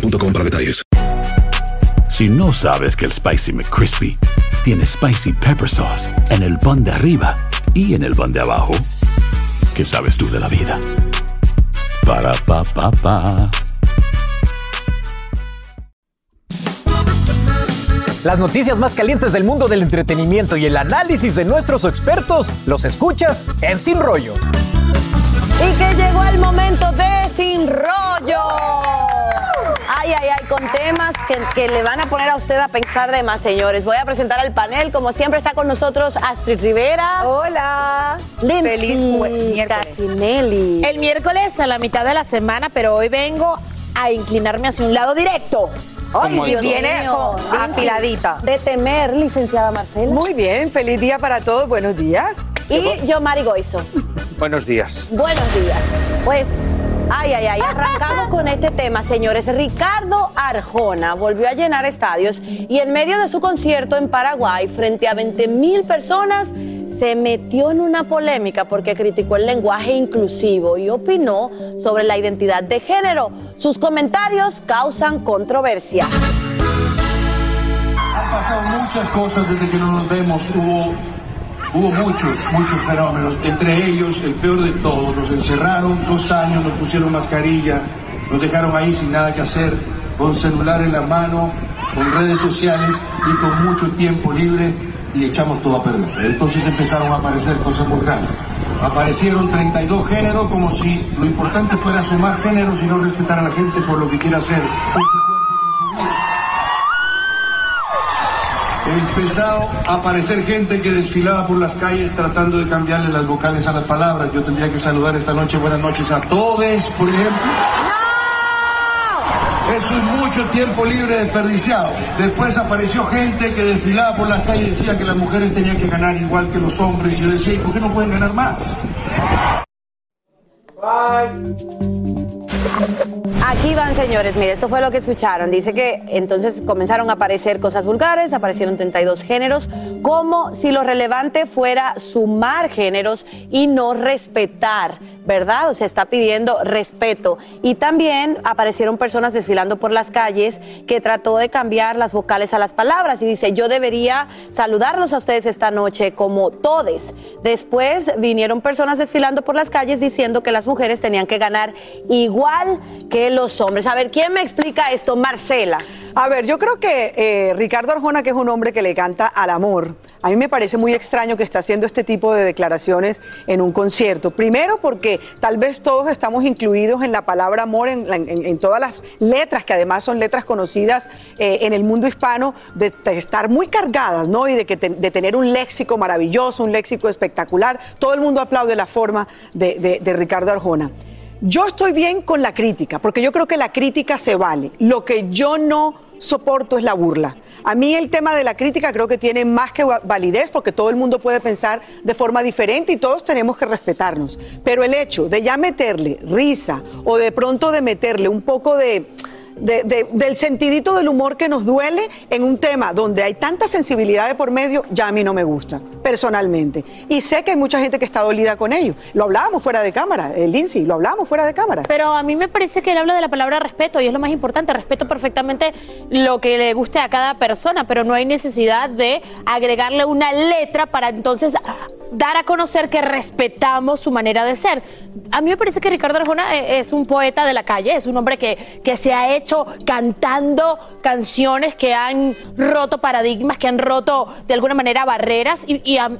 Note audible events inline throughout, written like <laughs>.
boostmobile.com para detalles. Si no sabes que el Spicy McCrispy tiene Spicy Pepper Sauce en el pan de arriba y en el pan de abajo, ¿qué sabes tú de la vida? Para, pa, pa, pa. Las noticias más calientes del mundo del entretenimiento y el análisis de nuestros expertos los escuchas en Sin Rollo. Y que llegó el momento de Sin Rollo. Ay, ay, ay, con temas que, que le van a poner a usted a pensar de más, señores. Voy a presentar al panel. Como siempre, está con nosotros Astrid Rivera. Hola. Lindsay Feliz miércoles. Casinelli. El miércoles a la mitad de la semana, pero hoy vengo a inclinarme hacia un lado directo. Ay, Dios viene mío. afiladita. De temer, licenciada Marcela. Muy bien, feliz día para todos, buenos días. Y yo, Mari Goizo. <laughs> Buenos días. Buenos días. Pues, ay, ay, ay, arrancamos con este tema, señores. Ricardo Arjona volvió a llenar estadios y en medio de su concierto en Paraguay, frente a 20 mil personas, se metió en una polémica porque criticó el lenguaje inclusivo y opinó sobre la identidad de género. Sus comentarios causan controversia. Han pasado muchas cosas desde que no nos vemos. Hubo, hubo muchos, muchos fenómenos. Entre ellos, el peor de todos, nos encerraron dos años, nos pusieron mascarilla, nos dejaron ahí sin nada que hacer, con celular en la mano, con redes sociales y con mucho tiempo libre y echamos todo a perder. Entonces empezaron a aparecer cosas muy raras. Aparecieron 32 géneros como si lo importante fuera sumar géneros y no respetar a la gente por lo que quiera hacer. Empezado a aparecer gente que desfilaba por las calles tratando de cambiarle las vocales a las palabras. Yo tendría que saludar esta noche, buenas noches a todos, por ejemplo. Eso es mucho tiempo libre desperdiciado. Después apareció gente que desfilaba por las calles y decía que las mujeres tenían que ganar igual que los hombres. Y yo decía, ¿y por qué no pueden ganar más? Aquí van, señores. Mire, esto fue lo que escucharon. Dice que entonces comenzaron a aparecer cosas vulgares, aparecieron 32 géneros, como si lo relevante fuera sumar géneros y no respetar, ¿verdad? O sea, está pidiendo respeto. Y también aparecieron personas desfilando por las calles que trató de cambiar las vocales a las palabras y dice, yo debería saludarlos a ustedes esta noche como todes. Después vinieron personas desfilando por las calles diciendo que las mujeres tenían que ganar igual que los hombres. A ver, ¿quién me explica esto? Marcela. A ver, yo creo que eh, Ricardo Arjona, que es un hombre que le canta al amor, a mí me parece muy extraño que esté haciendo este tipo de declaraciones en un concierto. Primero porque tal vez todos estamos incluidos en la palabra amor, en, la- en- en todas las letras, que además son letras conocidas eh, en el mundo hispano, de, de estar muy cargadas, ¿no? Y de, que te- de tener un léxico maravilloso, un léxico espectacular. Todo el mundo aplaude la forma de Ricardo Arjona. Yo estoy bien con la crítica, porque yo creo que la crítica se vale. Lo que yo no soporto es la burla. A mí el tema de la crítica creo que tiene más que va- validez porque todo el mundo puede pensar de forma diferente y todos tenemos que respetarnos. Pero el hecho de ya meterle risa o de pronto de meterle un poco de... de- de- del sentidito del humor que nos duele en un tema donde hay tanta sensibilidad de por medio, ya a mí no me gusta, personalmente. Y sé que hay mucha gente que está dolida con ello. Lo hablábamos fuera de cámara, eh, Lindsay, lo hablábamos fuera de cámara. Pero a mí me parece que él habla de la palabra respeto y es lo más importante. Respeto perfectamente lo que le guste a cada persona, pero no hay necesidad de agregarle una letra para entonces dar a conocer que respetamos su manera de ser. A mí me parece que Ricardo Arjona eh, es un poeta de la calle, es un hombre que, que se ha hecho cantando canciones que han roto paradigmas, que han roto de alguna manera barreras y, y a,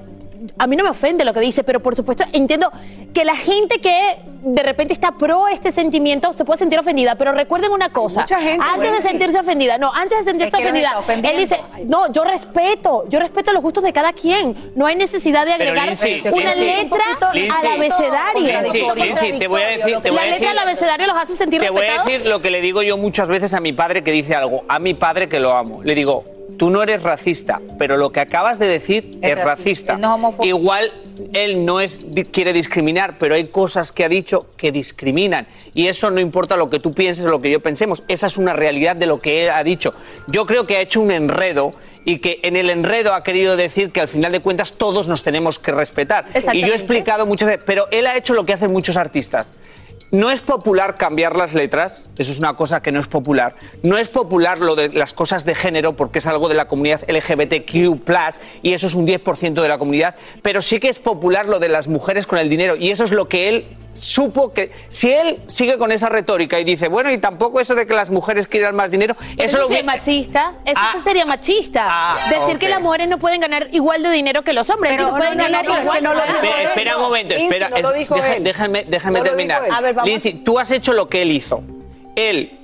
a mí no me ofende lo que dice, pero por supuesto entiendo que la gente que de repente está pro este sentimiento se puede sentir ofendida, pero recuerden una cosa, mucha gente, antes de sentirse ofendida, no, antes de sentirse ofendida, él dice, no, yo respeto, yo respeto los gustos de cada quien, no hay necesidad de agregar Lindsay, una Lindsay, letra Lindsay, al abecedario. Lindsay, te voy a decir, te voy la a letra decir, al abecedario los hace sentir te voy a decir lo que le digo yo muchas veces a mi padre que dice algo, a mi padre que lo amo. Le digo, tú no eres racista, pero lo que acabas de decir es, Es racista. no es. Igual él no es quiere discriminar, pero hay cosas que ha dicho que discriminan y eso no importa lo que tú pienses o lo que yo pensemos, esa es una realidad de lo que él ha dicho. Yo creo que ha hecho un enredo y que en el enredo ha querido decir que al final de cuentas todos nos tenemos que respetar. Y yo he explicado muchas veces, pero él ha hecho lo que hacen muchos artistas. No es popular cambiar las letras, eso es una cosa que no es popular. No es popular lo de las cosas de género porque es algo de la comunidad LGBTQ, y eso es un 10% de la comunidad, pero sí que es popular lo de las mujeres con el dinero y eso es lo que él supo que si él sigue con esa retórica y dice, bueno, y tampoco eso de que las mujeres quieran más dinero, eso Eso lo sería vi- machista, eso Ah. sería machista. Ah, Decir que las mujeres no pueden ganar igual de dinero que los hombres, Pero que no, pueden no, ganar no, no, es igual. que no lo dijo Espera, él, espera un momento, espera, no lo es- dijo deja- él. déjame, déjame No lo terminar. dijo él. A ver, vamos. Lindsay, tú has hecho lo que él hizo. Él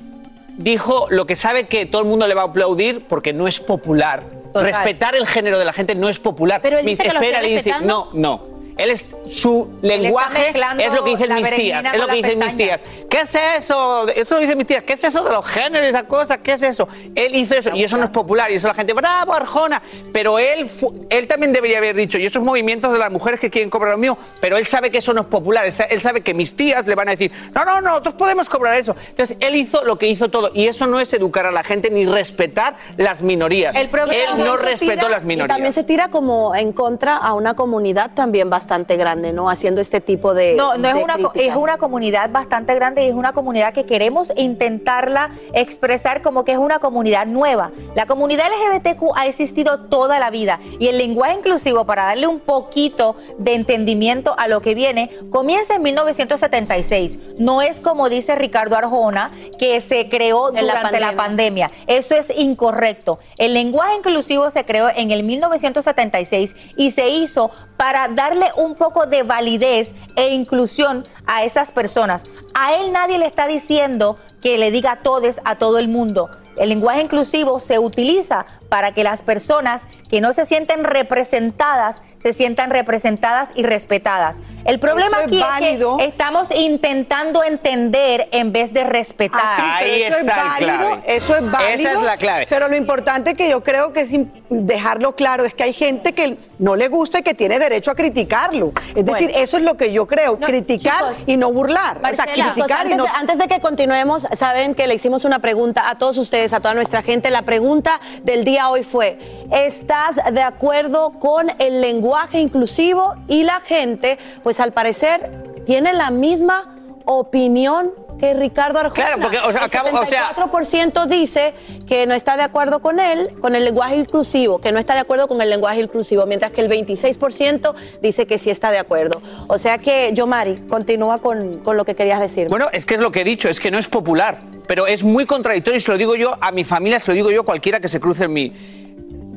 dijo lo que sabe que todo el mundo le va a aplaudir porque no es popular. Total. Respetar el género de la gente no es popular. Pero él dice que lo espera, Lindsay, no, no. Él es su lenguaje es lo que dicen mis tías, es lo que dicen mis tías. ¿Qué es eso? Eso lo dicen mis tías. ¿Qué es eso de los géneros, esa cosa? ¿Qué es eso? Él hizo eso y eso no es popular y eso la gente, bravo, Arjona. Pero él, él también debería haber dicho, y esos movimientos de las mujeres que quieren cobrar lo mío, pero él sabe que eso no es popular. Él sa- Él sabe que mis tías le van a decir, no, no, no, nosotros podemos cobrar eso. Entonces, él hizo lo que hizo todo y eso no es educar a la gente ni respetar las minorías. El él no respetó tira- las Y minorías. también se tira como en contra a una comunidad también bastante grande, ¿no? Haciendo este tipo de. No, no es una, es una comunidad bastante grande y es una comunidad que queremos intentarla expresar como que es una comunidad nueva. La comunidad LGBTQ ha existido toda la vida y el lenguaje inclusivo, para darle un poquito de entendimiento a lo que viene, comienza en 1976. No es como dice Ricardo Arjona, que se creó En la durante la pandemia. pandemia. Eso es incorrecto. El lenguaje inclusivo se creó en el 1976 y se hizo para darle un poco de validez e inclusión a esas personas. A él nadie le está diciendo que le diga todes a todo el mundo. El lenguaje inclusivo se utiliza para que las personas que no se sienten representadas se sientan representadas y respetadas. El problema es aquí válido. es que estamos intentando entender en vez de respetar. Ah, Ahí eso está es válido, clave. Eso es válido. Esa es la clave. Pero lo importante que yo creo que es dejarlo claro es que hay gente que no le gusta y que tiene derecho a criticarlo. Es decir, eso es lo que yo creo, No, criticar chicos, y no burlar. o sea, criticar y antes, no... de, antes de que continuemos, saben que le hicimos una pregunta a todos ustedes, a toda nuestra gente. La pregunta del día hoy fue, ¿estás de acuerdo con el lenguaje inclusivo? Y la gente, pues al parecer, tiene la misma opinión que Ricardo Arjona. Claro, porque, o sea, el acabo- o sea- 74% dice que no está de acuerdo con él, con el lenguaje inclusivo, que no está de acuerdo con el lenguaje inclusivo, mientras que el 26% dice que sí está de acuerdo. O sea que, Yomari, continúa con, con lo que querías decir. Bueno, es que es lo que he dicho, es que no es popular, pero es muy contradictorio y se lo digo yo a mi familia, se lo digo yo a cualquiera que se cruce en mí.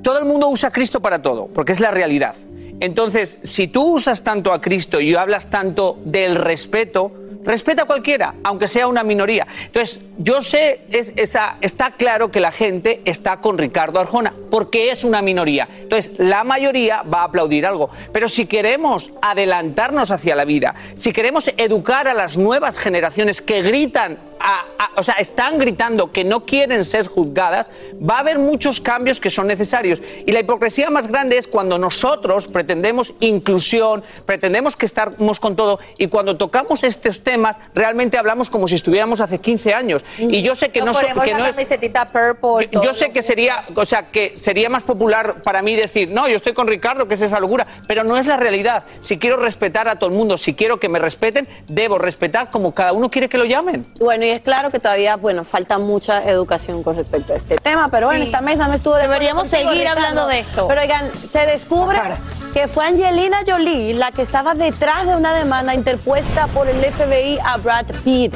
Todo el mundo usa a Cristo para todo, porque es la realidad. Entonces, si tú usas tanto a Cristo y hablas tanto del respeto, respeta a cualquiera, aunque sea una minoría. Entonces, yo sé, está claro que la gente está con Ricardo Arjona, porque es una minoría. Entonces, la mayoría va a aplaudir algo. Pero si queremos adelantarnos hacia la vida, si queremos educar a las nuevas generaciones que gritan, o sea, están gritando que no quieren ser juzgadas, va a haber muchos cambios que son necesarios. Y la hipocresía más grande es cuando nosotros pretendemos inclusión, pretendemos que estamos con todo, y cuando tocamos estos temas, realmente hablamos como si estuviéramos hace 15 años. Y yo sé que no, so- ponemos que la no es... purple. Yo sé que sería, o sea, que sería más popular para mí decir, no, yo estoy con Ricardo, que es esa locura, pero no es la realidad. Si quiero respetar a todo el mundo, si quiero que me respeten, debo respetar como cada uno quiere que lo llamen. Bueno, y es claro que todavía, bueno, falta mucha educación con respecto a este tema, pero bueno, Sí. esta mesa no estuvo de Deberíamos contigo, seguir Ricardo. hablando de esto. Pero oigan, se descubre que fue Angelina Jolie la que estaba detrás de una demanda interpuesta por el FBI a Brad Pitt.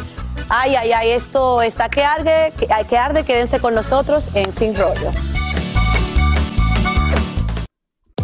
Ay, ay, ay, esto está que arde, que, arde, quédense con nosotros en Sin Rollo.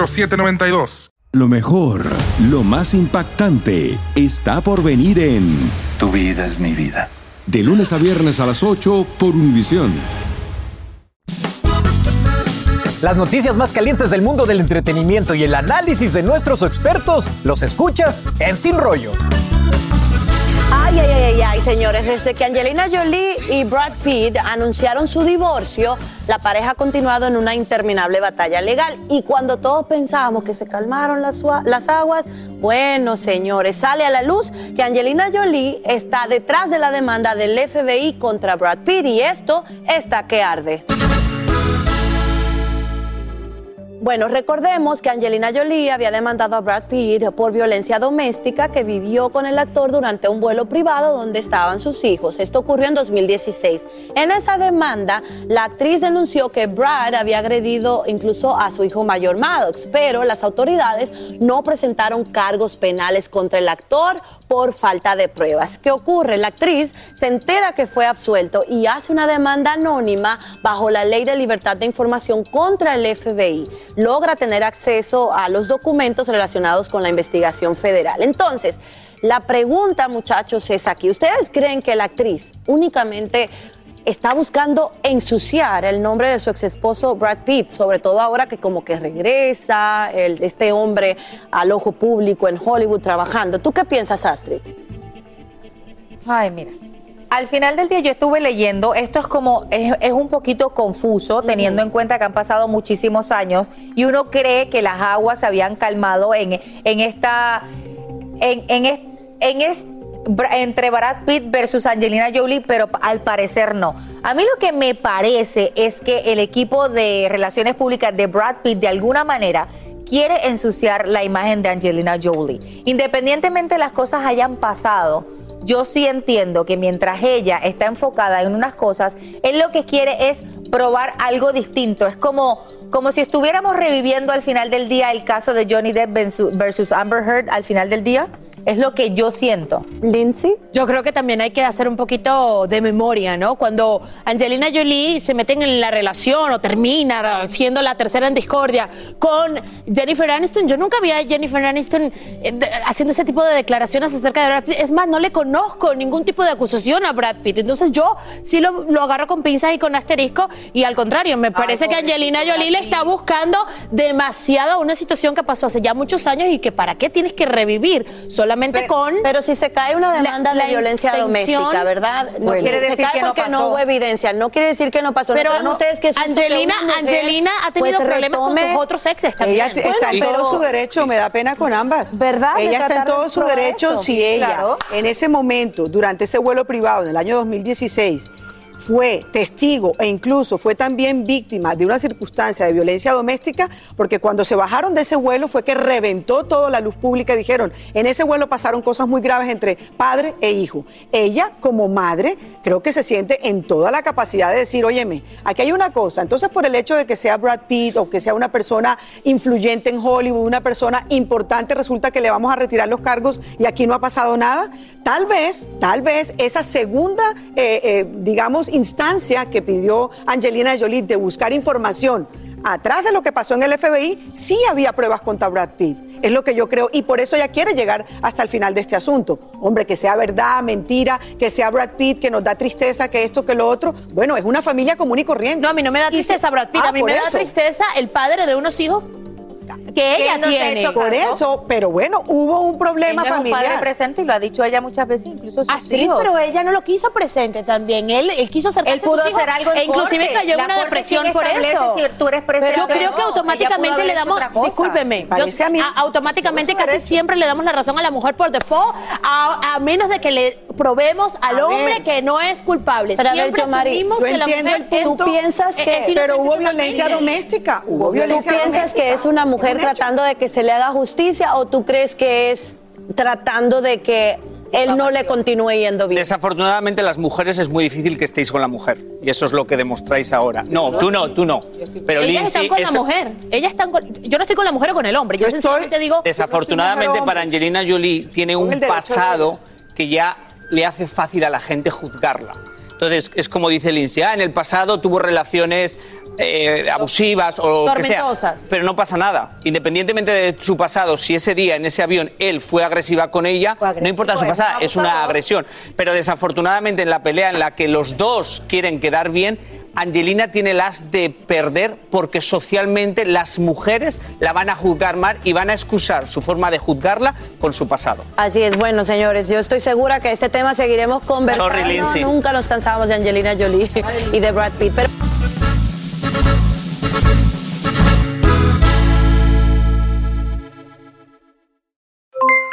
833-699-0792. Lo mejor, lo más impactante, está por venir en Tu vida es mi vida. De lunes a viernes a las 8 por Univisión. Las noticias más calientes del mundo del entretenimiento y el análisis de nuestros expertos los escuchas en Sin Rollo. Ay, ay, ay, ay, señores, desde que Angelina Jolie y Brad Pitt anunciaron su divorcio, la pareja ha continuado en una interminable batalla legal. Y cuando todos pensábamos que se calmaron las, las aguas, bueno, señores, sale a la luz que Angelina Jolie está detrás de la demanda del FBI contra Brad Pitt y esto está que arde. Bueno, recordemos que Angelina Jolie había demandado a Brad Pitt por violencia doméstica que vivió con el actor durante un vuelo privado donde estaban sus hijos. Esto ocurrió en 2016. En esa demanda, la actriz denunció que Brad había agredido incluso a su hijo mayor Maddox, pero las autoridades no presentaron cargos penales contra el actor por falta de pruebas. ¿Qué ocurre? La actriz se entera que fue absuelto y hace una demanda anónima bajo la ley de libertad de información contra el FBI logra tener acceso a los documentos relacionados con la investigación federal. Entonces, la pregunta, muchachos, es aquí. ¿Ustedes creen que la actriz únicamente está buscando ensuciar el nombre de su ex esposo Brad Pitt, sobre todo ahora que como que regresa este hombre al ojo público en Hollywood trabajando? ¿Tú qué piensas, Astrid? Ay, mira. Al final del día yo estuve leyendo, esto es como, es, un poquito confuso teniendo en cuenta que han pasado muchísimos años y uno cree que las aguas se habían calmado en, en esta, en, en, en entre Brad Pitt versus Angelina Jolie, pero al parecer no. A mí lo que me parece es que el equipo de relaciones públicas de Brad Pitt de alguna manera quiere ensuciar la imagen de Angelina Jolie. Independientemente de las cosas hayan pasado, yo sí entiendo que mientras ella está enfocada en unas cosas, él lo que quiere es probar algo distinto. Es como, como si estuviéramos reviviendo al final del día el caso de Johnny Depp versus Amber Heard al final del día. Es lo que yo siento. Lindsay. Yo creo que también hay que hacer un poquito de memoria, ¿no? Cuando Angelina Jolie se meten en la relación o termina siendo la tercera en discordia con Jennifer Aniston, yo nunca vi a Jennifer Aniston eh, haciendo ese tipo de declaraciones acerca de Brad Pitt. Es más, no le conozco ningún tipo de acusación a Brad Pitt. Entonces yo sí lo, agarro con pinzas y con asterisco y al contrario, me parece que Angelina Jolie le está buscando demasiado una situación que pasó hace ya muchos años y que para qué tienes que revivir solamente con... Pero si se cae una demanda de violencia doméstica, ¿verdad? No quiere decir que no pasó. no hubo evidencia, no quiere decir que no pasó. Pero ¿No ustedes que Angelina, Angelina ha tenido pues, problemas con sus otros exes también. Ella está en Bueno, todo pero- su derecho, me da pena con ambas. ¿Verdad? Ella está en todo su derecho esto. si ella, Claro. en ese momento, durante ese vuelo privado del año 2016, fue testigo e incluso fue también víctima de una circunstancia de violencia doméstica, porque cuando se bajaron de ese vuelo fue que reventó toda la luz pública dijeron, en ese vuelo pasaron cosas muy graves entre padre e hijo. Ella, como madre, creo que se siente en toda la capacidad de decir, óyeme, aquí hay una cosa, entonces por el hecho de que sea Brad Pitt o que sea una persona influyente en Hollywood, una persona importante, resulta que le vamos a retirar los cargos y aquí no ha pasado nada, tal vez, tal vez esa segunda, eh, eh, digamos, instancia que pidió Angelina Jolie de buscar información atrás de lo que pasó en el FBI, sí había pruebas contra Brad Pitt. Es lo que yo creo. Y por eso ella quiere llegar hasta el final de este asunto. Hombre, que sea verdad, mentira, que sea Brad Pitt, que nos da tristeza, que esto, que lo otro. Bueno, es una familia común y corriente. No, a mí no me da tristeza Brad Pitt, Ah, a mí por me da tristeza el padre de unos hijos que ella no se ha tiene. hecho Por eso, pero bueno, hubo un problema Él no es un padre familiar. presente y lo ha dicho ella muchas veces, incluso sus Ah, sí, hijos. pero ella no lo quiso presente también. Él, él quiso acercarse Él pudo a sus hijos hacer algo en e inclusive corte. cayó en una depresión sí por eso. si tú eres presente Pero yo creo no. que automáticamente le damos, discúlpeme, yo- Parece a mí. automáticamente casi siempre le damos la razón a la mujer por default, a, a menos de que le probemos al A hombre ver. que no es culpable. Pero a ver, siempre Yomari, asumimos Yo que la entiendo mujer el es- punto, ¿Tú piensas que- es pero hubo violencia doméstica. Hubo ¿Tú violencia piensas doméstica. que es una mujer hecho. tratando de que se le haga justicia o tú crees que es tratando de que él no le continúe yendo bien? Desafortunadamente, las mujeres es muy difícil que estéis con la mujer. Y eso es lo que demostráis ahora. No, tú no, tú no. Pero Ellas Lindsay, están con es- la mujer. Ellas están con- yo no estoy con la mujer o con el hombre. Yo, Yo estoy- sencillamente digo. desafortunadamente para Angelina Jolie tiene un pasado que ya le hace fácil a la gente juzgarla. Entonces, es como dice Lindsay, ah, en el pasado tuvo relaciones eh, abusivas o lo que sea. Pero no pasa nada. Independientemente de su pasado, si ese día en ese avión él fue agresiva con ella, agresivo, no importa su pasado, es una agresión. Pero desafortunadamente en la pelea en la que los dos quieren quedar bien, Angelina tiene las de perder porque socialmente las mujeres la van a juzgar mal y van a excusar su forma de juzgarla con su pasado. Así es, bueno, señores, yo estoy segura que este tema seguiremos conversando. Sorry. Nunca nos cansamos de Angelina Jolie y de Brad Pitt. Pero